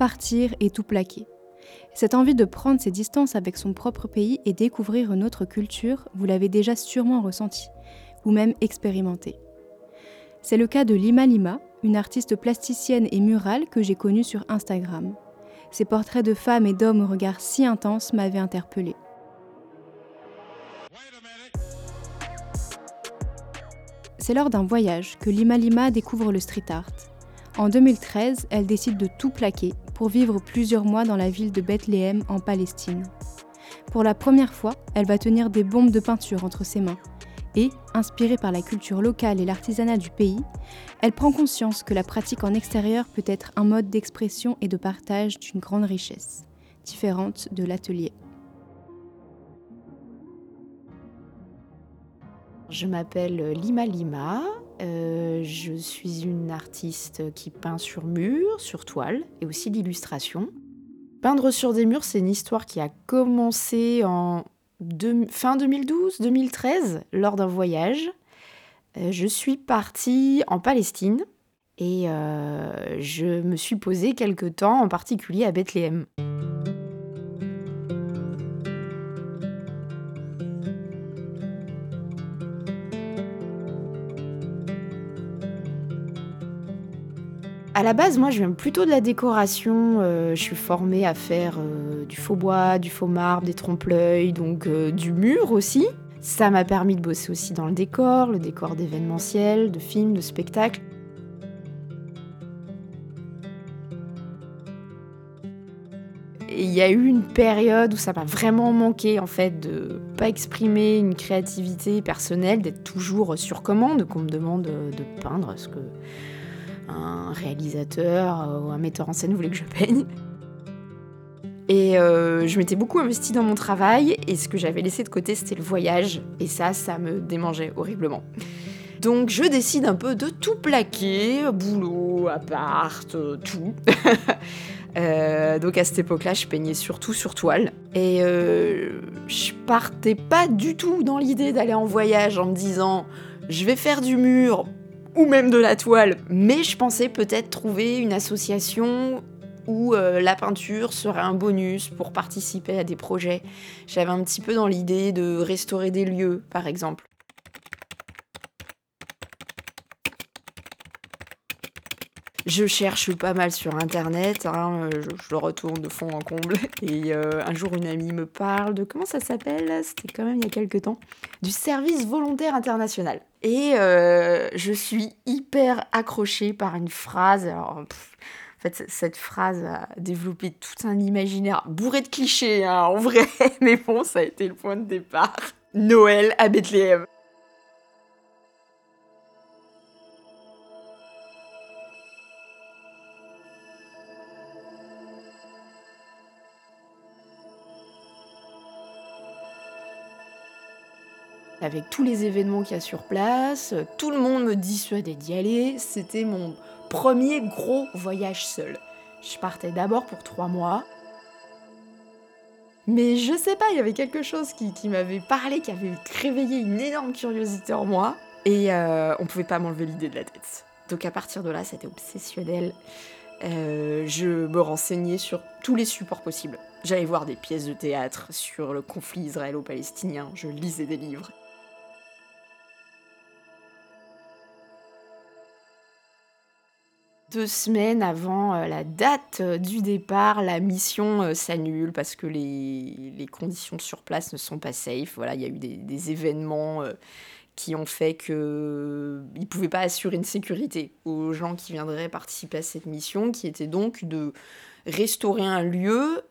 partir et tout plaquer. Cette envie de prendre ses distances avec son propre pays et découvrir une autre culture, vous l'avez déjà sûrement ressenti, ou même expérimenté. C'est le cas de Lima Lima, une artiste plasticienne et murale que j'ai connue sur Instagram. Ses portraits de femmes et d'hommes au regard si intense m'avaient interpellée. C'est lors d'un voyage que Lima Lima découvre le street art. En 2013, elle décide de tout plaquer pour vivre plusieurs mois dans la ville de Bethléem en Palestine. Pour la première fois, elle va tenir des bombes de peinture entre ses mains. Et, inspirée par la culture locale et l'artisanat du pays, elle prend conscience que la pratique en extérieur peut être un mode d'expression et de partage d'une grande richesse, différente de l'atelier. Je m'appelle Lima Lima, euh, je suis une artiste qui peint sur mur, sur toile et aussi d'illustration. Peindre sur des murs, c'est une histoire qui a commencé en fin 2012-2013 lors d'un voyage. Euh, je suis partie en Palestine et euh, je me suis posée quelque temps, en particulier à Bethléem. À la base, moi, je viens plutôt de la décoration. Euh, je suis formée à faire euh, du faux bois, du faux marbre, des trompe-l'œil, donc euh, du mur aussi. Ça m'a permis de bosser aussi dans le décor, le décor d'événementiel, de films, de spectacles. il y a eu une période où ça m'a vraiment manqué en fait de pas exprimer une créativité personnelle, d'être toujours sur commande, qu'on me demande de peindre, ce que un réalisateur euh, ou un metteur en scène voulait que je peigne. Et euh, je m'étais beaucoup investie dans mon travail et ce que j'avais laissé de côté c'était le voyage et ça, ça me démangeait horriblement. Donc je décide un peu de tout plaquer, boulot, appart, euh, tout. donc à cette époque-là, je peignais surtout sur toile. Et je partais pas du tout dans l'idée d'aller en voyage en me disant je vais faire du mur ou même de la toile, mais je pensais peut-être trouver une association où euh, la peinture serait un bonus pour participer à des projets. J'avais un petit peu dans l'idée de restaurer des lieux, par exemple. Je cherche pas mal sur internet, hein, je, le retourne de fond en comble. Et euh, un jour, une amie me parle de comment ça s'appelle C'était quand même il y a quelques temps. Du service volontaire international. Et euh, je suis hyper accrochée par une phrase. Alors, en fait, cette phrase a développé tout un imaginaire bourré de clichés, hein, en vrai. Mais bon, ça a été le point de départ. Noël à Bethléem. Avec tous les événements qu'il y a sur place, tout le monde me dissuadait d'y aller. C'était mon premier gros voyage seul. Je partais d'abord pour trois mois. Mais je sais pas, il y avait quelque chose qui, m'avait parlé, qui avait réveillé une énorme curiosité en moi. Et euh, on pouvait pas m'enlever l'idée de la tête. Donc à partir de là, c'était obsessionnel. Euh, je me renseignais sur tous les supports possibles. J'allais voir des pièces de théâtre sur le conflit israélo-palestinien, je lisais des livres. Deux semaines avant euh, la date euh, du départ, la mission euh, s'annule parce que les, conditions sur place ne sont pas safe. Voilà, il y a eu des, événements qui ont fait qu'ils ne pouvaient pas assurer une sécurité aux gens qui viendraient participer à cette mission, qui était donc de restaurer un lieu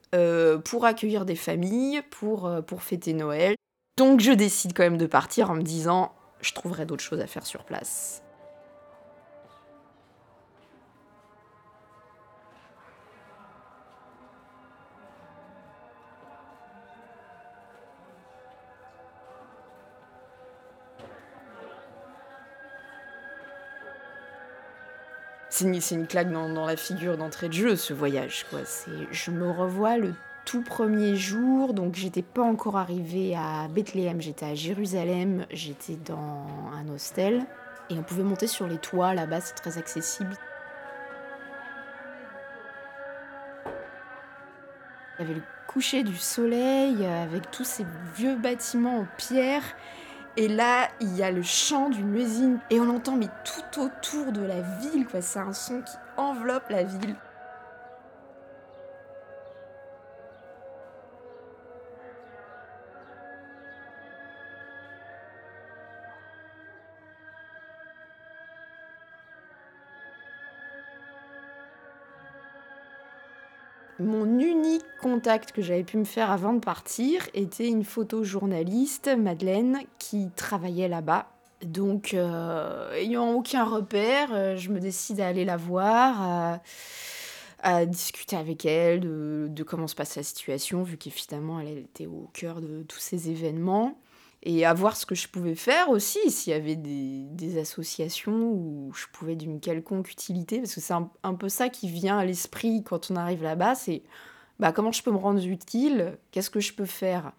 pour accueillir des familles, pour, pour fêter Noël. Donc je décide quand même de partir en me disant, je trouverai d'autres choses à faire sur place. C'est une, claque dans, la figure d'entrée de jeu, ce voyage. Je me revois le tout premier jour, donc j'étais pas encore arrivée à Bethléem, j'étais à Jérusalem, j'étais dans un hostel, et on pouvait monter sur les toits là-bas, c'est très accessible. Il y avait le coucher du soleil avec tous ces vieux bâtiments en pierre. Et là, il y a le chant d'une usine et on entend mais tout autour de la ville, quoi. C'est un son qui enveloppe la ville. Mon unique contact que j'avais pu me faire avant de partir était une photojournaliste, Madeleine, qui travaillait là-bas. Donc, euh, ayant aucun repère, euh, je me décide à aller la voir, à, discuter avec elle de, comment se passe la situation, vu qu'évidemment elle était au cœur de tous ces événements et à voir ce que je pouvais faire aussi, s'il y avait des, associations où je pouvais d'une quelconque utilité, parce que c'est un, peu ça qui vient à l'esprit quand on arrive là-bas, c'est bah, comment je peux me rendre utile, qu'est-ce que je peux faire?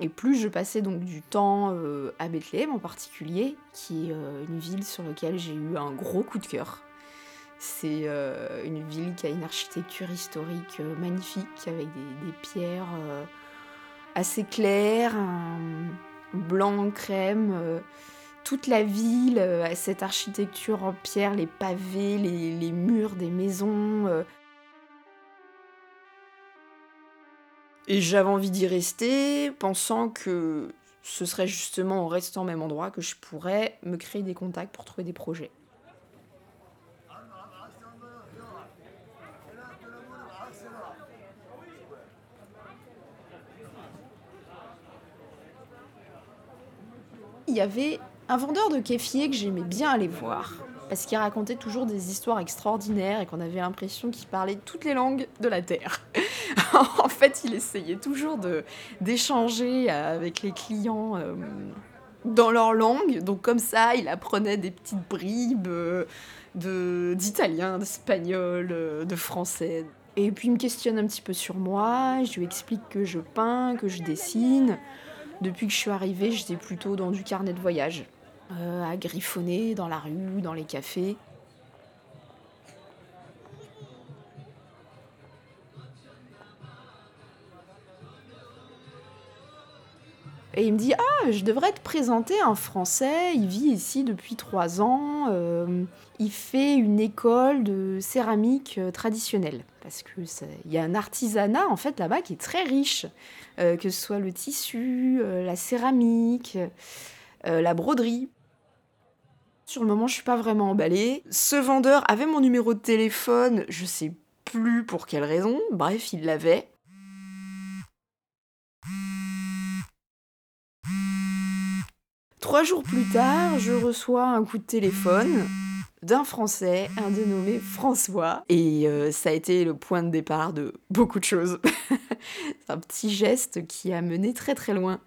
Et plus je passais donc du temps euh, à Bethléem en particulier, qui est euh, une ville sur laquelle j'ai eu un gros coup de cœur. C'est euh, une ville qui a une architecture historique euh, magnifique avec des, pierres euh, assez claires, un blanc crème. toute la ville a cette architecture en pierre, les pavés, les, murs des maisons. Et j'avais envie d'y rester, pensant que ce serait justement en restant au même endroit que je pourrais me créer des contacts pour trouver des projets. Il y avait un vendeur de kéfier que j'aimais bien aller voir. Parce qu'il racontait toujours des histoires extraordinaires et qu'on avait l'impression qu'il parlait toutes les langues de la Terre. en fait, il essayait toujours d'échanger avec les clients euh, dans leur langue. Donc comme ça, il apprenait des petites bribes euh, d'italien, d'espagnol, euh, de français. Et puis il me questionne un petit peu sur moi, je lui explique que je peins, que je dessine. Depuis que je suis arrivée, j'étais plutôt dans du carnet de voyage, euh, à griffonner dans la rue, dans les cafés. Et il me dit Ah, je devrais te présenter un Français, il vit ici depuis trois ans, euh, il fait une école de céramique euh, traditionnelle. Parce qu'il y a un artisanat en fait là-bas qui est très riche, euh, que ce soit le tissu, la céramique, la broderie. Sur le moment, je suis pas vraiment emballée. Ce vendeur avait mon numéro de téléphone, je sais plus pour quelle raison, bref, il l'avait. Trois jours plus tard, je reçois un coup de téléphone d'un Français, un dénommé François. Et euh, ça a été le point de départ de beaucoup de choses. C'est un petit geste qui a mené très très loin.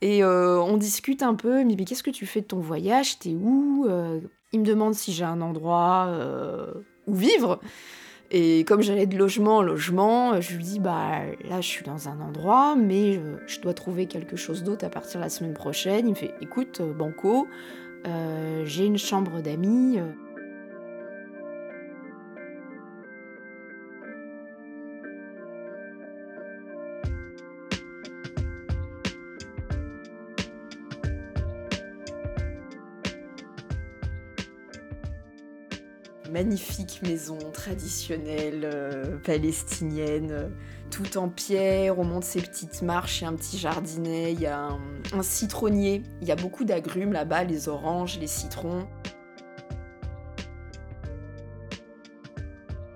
Et euh, on discute un peu, mais, mais qu'est-ce que tu fais de ton voyage? T'es où? Euh, Il me demande si j'ai un endroit où vivre. Et comme j'allais de logement en logement, je lui dis bah là je suis dans un endroit, mais je, dois trouver quelque chose d'autre à partir de la semaine prochaine. Il me fait écoute Banco, euh, j'ai une chambre d'amis. Magnifique maison traditionnelle euh, palestinienne, euh, tout en pierre, on monte ces petites marches, a un petit jardinet, il y a un, citronnier, il y a beaucoup d'agrumes là-bas, les oranges, les citrons.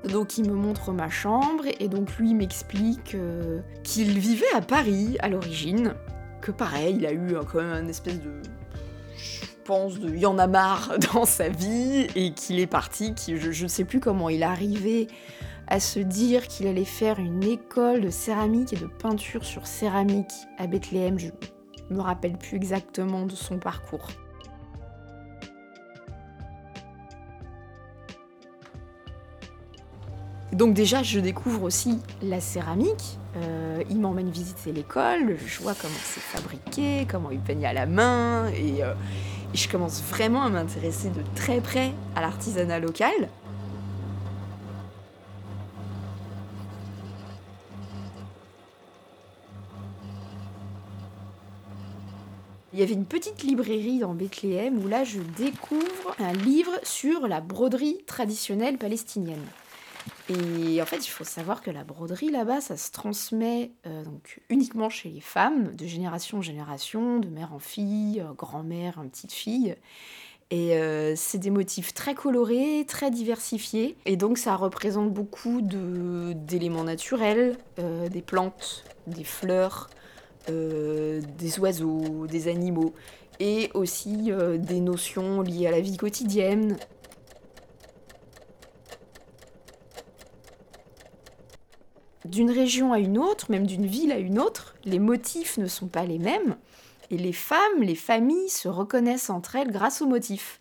Donc il me montre ma chambre et donc lui m'explique euh, qu'il vivait à Paris à l'origine, que pareil, il a eu quand même un espèce de pense, de y en a marre dans sa vie et qu'il est parti. je ne sais plus comment il est arrivé à se dire qu'il allait faire une école de céramique et de peinture sur céramique à Bethléem. Je me rappelle plus exactement de son parcours. Donc déjà, je découvre aussi la céramique. Euh, il m'emmène visiter l'école, je vois comment c'est fabriqué, comment il peigne à la main, et, euh, Et je commence vraiment à m'intéresser de très près à l'artisanat local. Il y avait une petite librairie dans Bethléem où là je découvre un livre sur la broderie traditionnelle palestinienne. Et en fait, il faut savoir que la broderie là-bas, ça se transmet euh, donc uniquement chez les femmes, de génération en génération, de mère en fille, euh, grand-mère en petite fille. Et euh, c'est des motifs très colorés, très diversifiés. Et donc ça représente beaucoup d'éléments naturels, des plantes, des fleurs, des oiseaux, des animaux, et aussi des notions liées à la vie quotidienne. D'une région à une autre, même d'une ville à une autre, les motifs ne sont pas les mêmes, et les femmes, les familles se reconnaissent entre elles grâce aux motifs.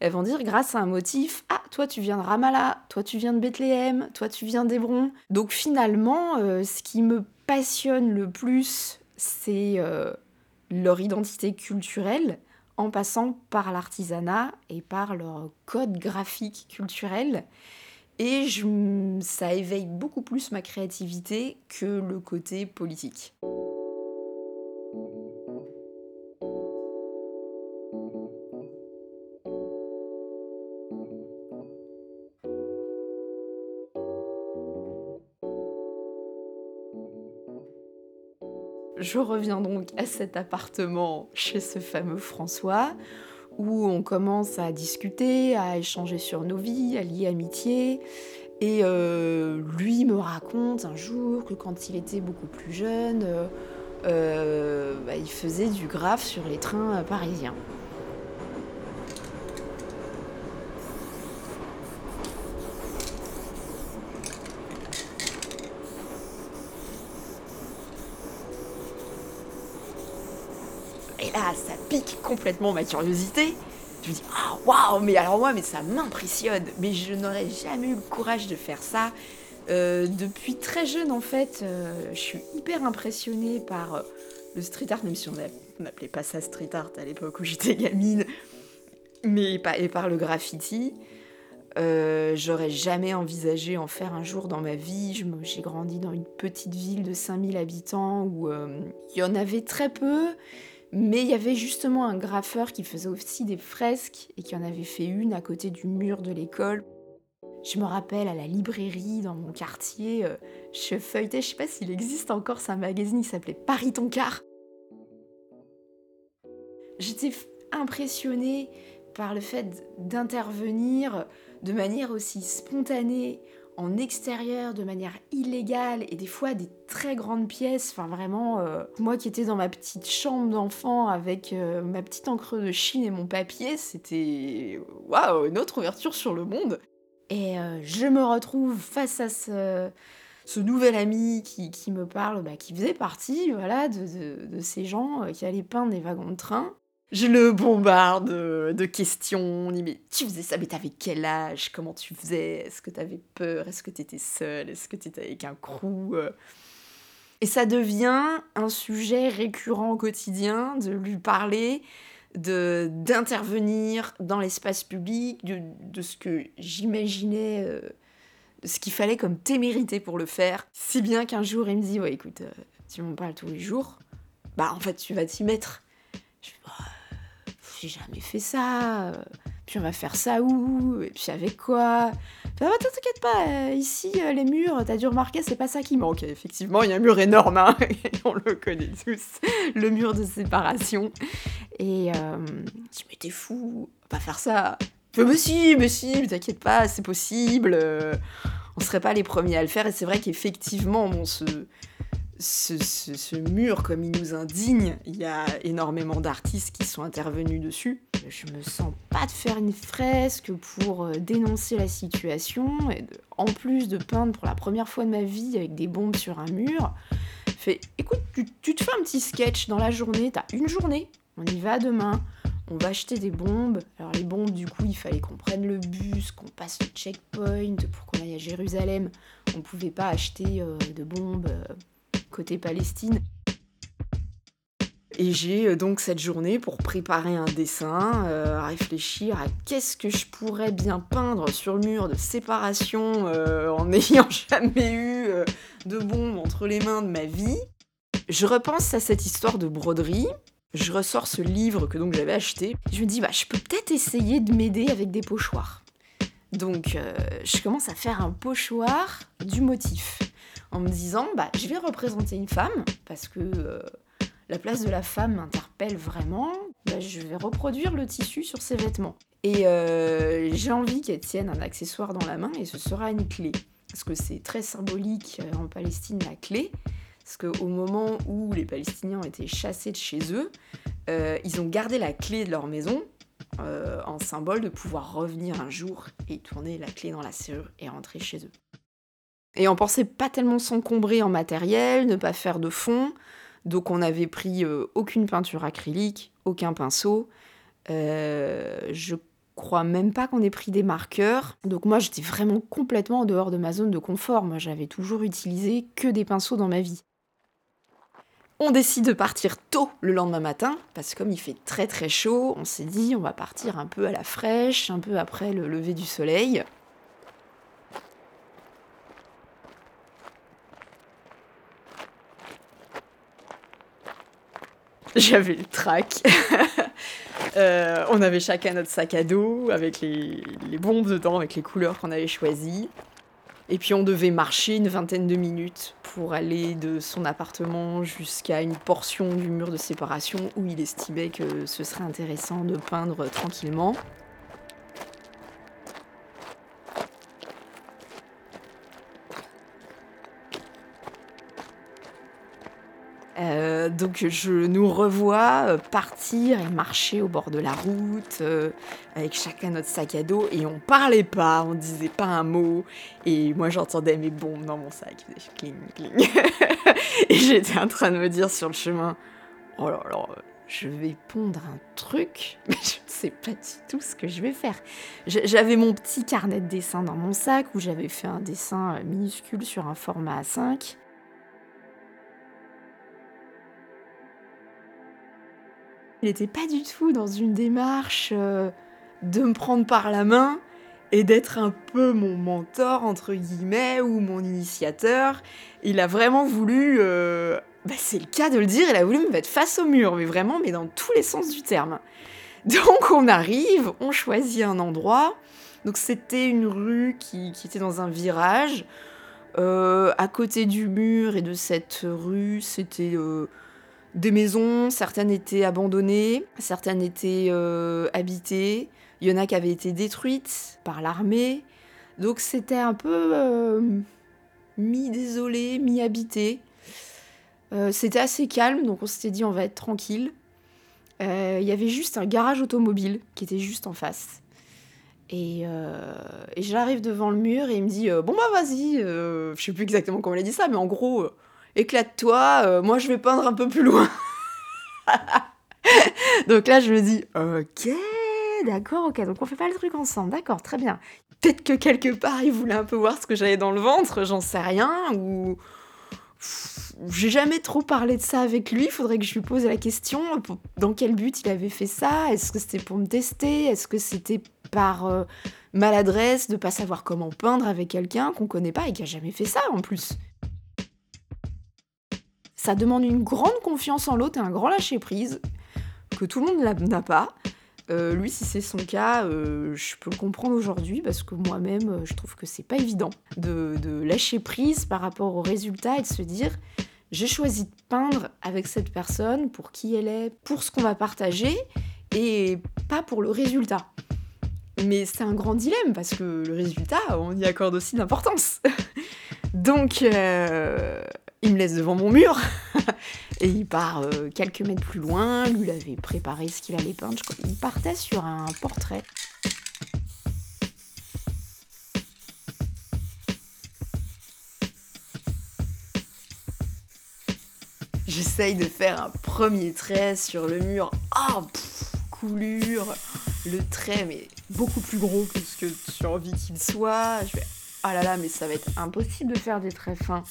Elles vont dire grâce à un motif Ah, toi tu viens de Ramallah, toi tu viens de Bethléem, toi tu viens d'Hébron. Donc finalement, euh, ce qui me passionne le plus c'est euh, leur identité culturelle en passant par l'artisanat et par leur code graphique culturel. Et ça éveille beaucoup plus ma créativité que le côté politique. Je reviens donc à cet appartement chez ce fameux François, où on commence à discuter, à échanger sur nos vies, à lier amitié. Et euh, lui me raconte un jour que quand il était beaucoup plus jeune, euh, euh, bah, il faisait du graphe sur les trains parisiens. ça pique complètement ma curiosité. Je me dis, ah waouh, mais alors moi, ça m'impressionne. Mais je n'aurais jamais eu le courage de faire ça. Euh, depuis très jeune, en fait, euh, je suis hyper impressionnée par euh, le street art, même si on n'appelait pas ça street art à l'époque où j'étais gamine, mais pas, et par le graffiti. J'aurais jamais envisagé en faire un jour dans ma vie. J'ai grandi dans une petite ville de 5000 habitants où il y en avait très peu. Mais il y avait justement un graffeur qui faisait aussi des fresques et qui en avait fait une à côté du mur de l'école. Je me rappelle à la librairie dans mon quartier, euh, je feuilletais, je sais pas s'il existe encore, c'est un magazine qui s'appelait Paris ton car. J'étais impressionnée par le fait d'intervenir de manière aussi spontanée en extérieur de manière illégale et des fois des très grandes pièces. Enfin vraiment, euh, moi qui étais dans ma petite chambre d'enfant avec euh, ma petite encre de Chine et mon papier, c'était waouh, une autre ouverture sur le monde. Et euh, je me retrouve face à ce, ce nouvel ami qui, qui me parle, bah, qui faisait partie voilà, de, de, de ces gens qui allaient peindre des wagons de train. Je le bombarde de questions. On dit, mais tu faisais ça, mais t'avais quel âge? Comment tu faisais? Est-ce que t'avais peur? Est-ce que t'étais seule? Est-ce que t'étais avec un crew Et ça devient un sujet récurrent au quotidien de lui parler, de d'intervenir dans l'espace public, de, de, ce que j'imaginais, euh, ce qu'il fallait comme témérité pour le faire. Si bien qu'un jour, il me dit, ouais, écoute, euh, tu m'en parles tous les jours, bah en fait, tu vas t'y mettre. Je j'ai jamais fait ça. Euh, puis on va faire ça où Et puis avec quoi bah, T'inquiète pas, euh, ici, euh, les murs, t'as dû remarquer, c'est pas ça qui manque. Effectivement, il y a un mur énorme, hein, on le connaît tous, le mur de séparation. Et euh, je mais t'es fou, pas faire ça. Mais si, mais si, t'inquiète pas, c'est possible. on serait pas les premiers à le faire. Et c'est vrai qu'effectivement, bon, ce ce, mur, comme il nous indigne, il y a énormément d'artistes qui sont intervenus dessus. Je me sens pas de faire une fresque pour euh, dénoncer la situation, et en plus de peindre pour la première fois de ma vie avec des bombes sur un mur. Fait, écoute, tu, te fais un petit sketch dans la journée, t'as une journée, on y va demain, on va acheter des bombes. Alors les bombes, du coup, il fallait qu'on prenne le bus, qu'on passe le checkpoint pour qu'on aille à Jérusalem. On pouvait pas acheter euh, de bombes. Euh, côté Palestine. Et j'ai euh, donc cette journée pour préparer un dessin, euh, réfléchir à qu'est-ce que je pourrais bien peindre sur le mur de séparation euh, en n'ayant jamais eu de bombe entre les mains de ma vie. Je repense à cette histoire de broderie. Je ressors ce livre que donc j'avais acheté. Je me dis, bah, je peux peut-être essayer de m'aider avec des pochoirs. Donc, je commence à faire un pochoir du motif en me disant, bah, je vais représenter une femme parce que la place de la femme m'interpelle vraiment, bah, je vais reproduire le tissu sur ses vêtements. Et euh, j'ai envie qu'elle tienne un accessoire dans la main et ce sera une clé. Parce que c'est très symbolique euh, en Palestine la clé. Parce qu'au moment où les Palestiniens ont été chassés de chez eux, euh, ils ont gardé la clé de leur maison en symbole de pouvoir revenir un jour et tourner la clé dans la serrure et rentrer chez eux. Et on pensait pas tellement s'encombrer en matériel, ne pas faire de fond, donc on n'avait pris euh, aucune peinture acrylique, aucun pinceau. Euh, je crois même pas qu'on ait pris des marqueurs. Donc moi j'étais vraiment complètement en dehors de ma zone de confort. Moi j'avais toujours utilisé que des pinceaux dans ma vie. On décide de partir tôt le lendemain matin, parce que comme il fait très très chaud, on s'est dit on va partir un peu à la fraîche, un peu après le lever du soleil. J'avais le trac. Euh, on avait chacun notre sac à dos avec les, les bombes dedans, avec les couleurs qu'on avait choisies. Et puis on devait marcher une vingtaine de minutes pour aller de son appartement jusqu'à une portion du mur de séparation où il estimait que ce serait intéressant de peindre tranquillement. Euh, donc je nous revois euh, partir et marcher au bord de la route euh, avec chacun notre sac à dos et on parlait pas, on disait pas un mot et moi j'entendais mes bombes dans mon sac, cling cling. et j'étais en train de me dire sur le chemin, oh là là, je vais pondre un truc, mais je ne sais pas du tout ce que je vais faire. J'avais mon petit carnet de dessin dans mon sac où j'avais fait un dessin minuscule sur un format A5. Il n'était pas du tout dans une démarche euh, de me prendre par la main et d'être un peu mon mentor, entre guillemets, ou mon initiateur. Il a vraiment voulu, euh, bah, c'est le cas de le dire, il a voulu me mettre face au mur, mais vraiment, mais dans tous les sens du terme. Donc on arrive, on choisit un endroit. Donc c'était une rue qui, était dans un virage. Euh, à côté du mur et de cette rue, c'était des maisons, certaines étaient abandonnées, certaines étaient euh, habitées, il y en a qui avaient été détruites par l'armée. Donc c'était un peu euh, mi-désolé, mi-habité. Euh, c'était assez calme, donc on s'était dit on va être tranquille. Il y avait juste un garage automobile qui était juste en face. Et, et j'arrive devant le mur et il me dit Bon bah vas-y, je sais plus exactement comment il a dit ça, mais en gros éclate-toi, euh, moi je vais peindre un peu plus loin. donc là, je me dis, ok, d'accord, ok, donc on fait pas le truc ensemble, d'accord, très bien. Peut-être que quelque part, il voulait un peu voir ce que j'avais dans le ventre, j'en sais rien, ou. J'ai jamais trop parlé de ça avec lui, il faudrait que je lui pose la question dans quel but il avait fait ça, est-ce que c'était pour me tester, est-ce que c'était par euh, maladresse de pas savoir comment peindre avec quelqu'un qu'on connaît pas et qui a jamais fait ça en plus? Ça demande une grande confiance en l'autre et un grand lâcher-prise que tout le monde n'a pas. Euh, lui, si c'est son cas, euh, je peux le comprendre aujourd'hui parce que moi-même, euh, je trouve que c'est pas évident de, lâcher prise par rapport au résultat et de se dire j'ai choisi de peindre avec cette personne pour qui elle est, pour ce qu'on va partager et pas pour le résultat. Mais c'est un grand dilemme parce que le résultat, on y accorde aussi d'importance. Donc, il me laisse devant mon mur et il part euh, quelques mètres plus loin. Lui, il avait préparé ce qu'il allait peindre. Il partait sur un portrait. J'essaye de faire un premier trait sur le mur. Oh, coulure. Le trait, mais beaucoup plus gros que ce que tu as envie qu'il soit. Je fais, ah là là, mais ça va être impossible de faire des traits fins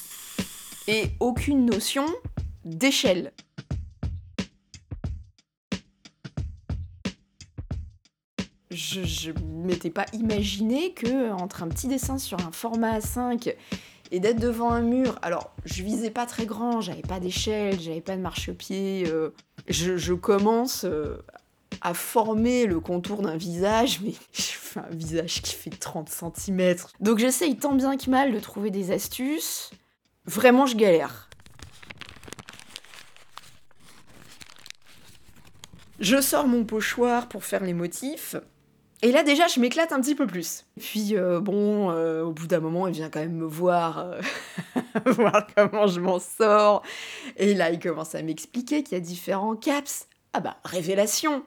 et aucune notion d'échelle. Je, je m'étais pas imaginé que entre un petit dessin sur un format A5 et d'être devant un mur, alors je visais pas très grand, j'avais pas d'échelle, j'avais pas de marchepied, euh, je, commence euh, à former le contour d'un visage, mais je fais un visage qui fait 30 cm. Donc j'essaye tant bien que mal de trouver des astuces. Vraiment, je galère. Je sors mon pochoir pour faire les motifs. Et là déjà, je m'éclate un petit peu plus. Puis euh, bon, euh, au bout d'un moment, il vient quand même me voir, euh, voir comment je m'en sors. Et là, il commence à m'expliquer qu'il y a différents caps. Ah bah, révélation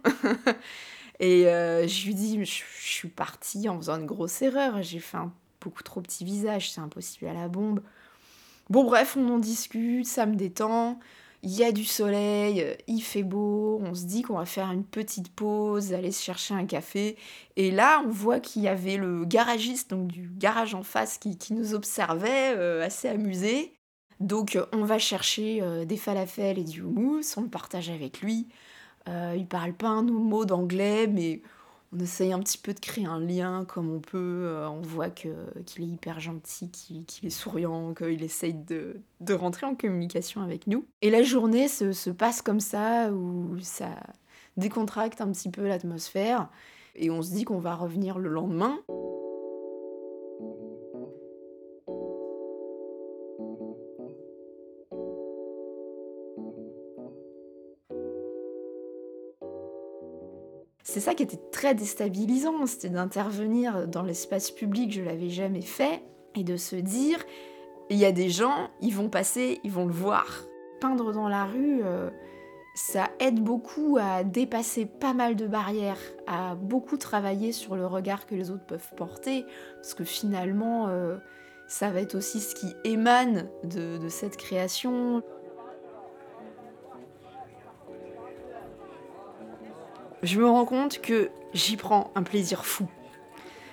Et je lui dis, je, je suis partie en faisant une grosse erreur. J'ai fait un beaucoup trop petit visage, c'est impossible à la bombe. Bon bref, on en discute, ça me détend il y a du soleil, euh, il fait beau, on se dit qu'on va faire une petite pause, aller se chercher un café. Et là, on voit qu'il y avait le garagiste, donc du garage en face, qui, nous observait, euh, assez amusé. Donc on va chercher euh, des falafels et du houmous, on le partage avec lui. il parle pas un mot d'anglais, mais on essaye un petit peu de créer un lien comme on peut. Euh, on voit qu'il est hyper gentil, qu'il est souriant, qu'il essaye de, rentrer en communication avec nous. Et la journée se, se passe comme ça, où ça décontracte un petit peu l'atmosphère. Et on se dit qu'on va revenir le lendemain. C'est ça qui était très déstabilisant, c'était d'intervenir dans l'espace public, je l'avais jamais fait, et de se dire, il y a des gens, ils vont passer, ils vont le voir. Peindre dans la rue, euh, ça aide beaucoup à dépasser pas mal de barrières, à beaucoup travailler sur le regard que les autres peuvent porter, parce que finalement, euh, ça va être aussi ce qui émane de cette création. Je me rends compte que j'y prends un plaisir fou.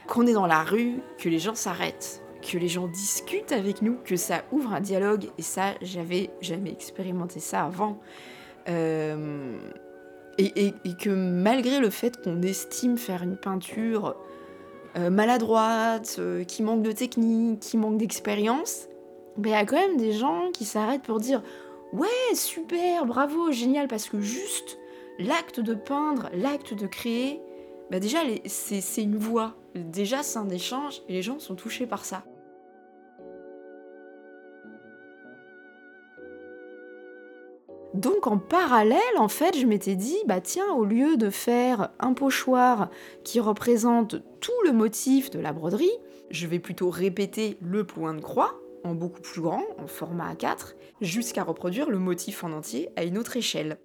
Qu'on est dans la rue, que les gens s'arrêtent, que les gens discutent avec nous, que ça ouvre un dialogue, et ça, j'avais jamais expérimenté ça avant. Euh, et, que malgré le fait qu'on estime faire une peinture euh, maladroite, euh, qui manque de technique, qui manque d'expérience, ben, il y a quand même des gens qui s'arrêtent pour dire Ouais, super, bravo, génial, parce que juste l'acte de peindre, l'acte de créer, bah déjà c'est une voix, déjà c'est un échange et les gens sont touchés par ça. Donc en parallèle, en fait, je m'étais dit, bah tiens, au lieu de faire un pochoir qui représente tout le motif de la broderie, je vais plutôt répéter le point de croix en beaucoup plus grand, en format A4, jusqu'à reproduire le motif en entier à une autre échelle.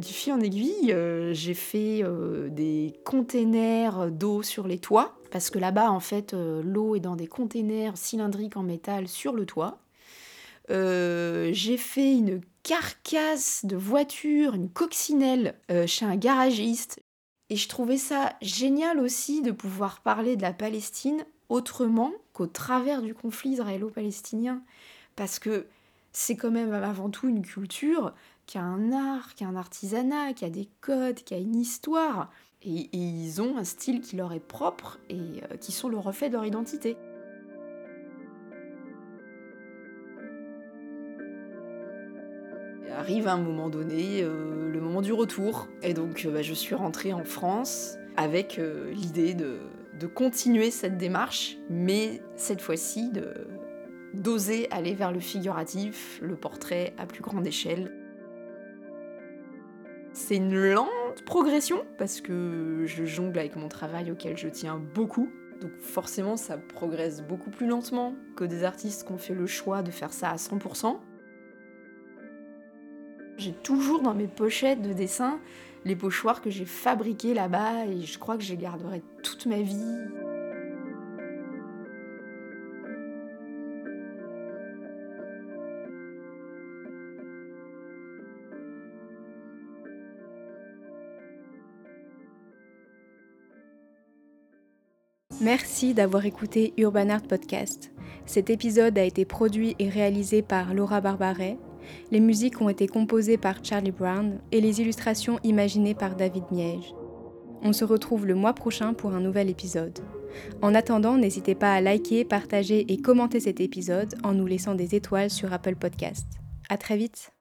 Du fil en aiguille, euh, j'ai fait euh, des containers d'eau sur les toits, parce que là-bas, en fait, euh, l'eau est dans des containers cylindriques en métal sur le toit. j'ai fait une carcasse de voiture, une coccinelle chez un garagiste. Et je trouvais ça génial aussi de pouvoir parler de la Palestine autrement qu'au travers du conflit israélo-palestinien. Parce que c'est quand même avant tout une culture qui a un art, qui a un artisanat, qui a des codes, qui a une histoire. Et, ils ont un style qui leur est propre et euh, qui sont le reflet de leur identité. Arrive à un moment donné euh, le moment du retour. Et donc euh, bah, je suis rentrée en France avec l'idée de, de, continuer cette démarche, mais cette fois-ci d'oser aller vers le figuratif, le portrait à plus grande échelle. C'est une lente progression parce que je jongle avec mon travail auquel je tiens beaucoup. Donc forcément ça progresse beaucoup plus lentement que des artistes qui ont fait le choix de faire ça à 100%. J'ai toujours dans mes pochettes de dessin les pochoirs que j'ai fabriqués là-bas et je crois que je les garderai toute ma vie. Merci d'avoir écouté Urban Art Podcast. Cet épisode a été produit et réalisé par Laura Barbaret. Les musiques ont été composées par Charlie Brown et les illustrations imaginées par David Miege. On se retrouve le mois prochain pour un nouvel épisode. En attendant, n'hésitez pas à liker, partager et commenter cet épisode en nous laissant des étoiles sur Apple Podcast. À très vite!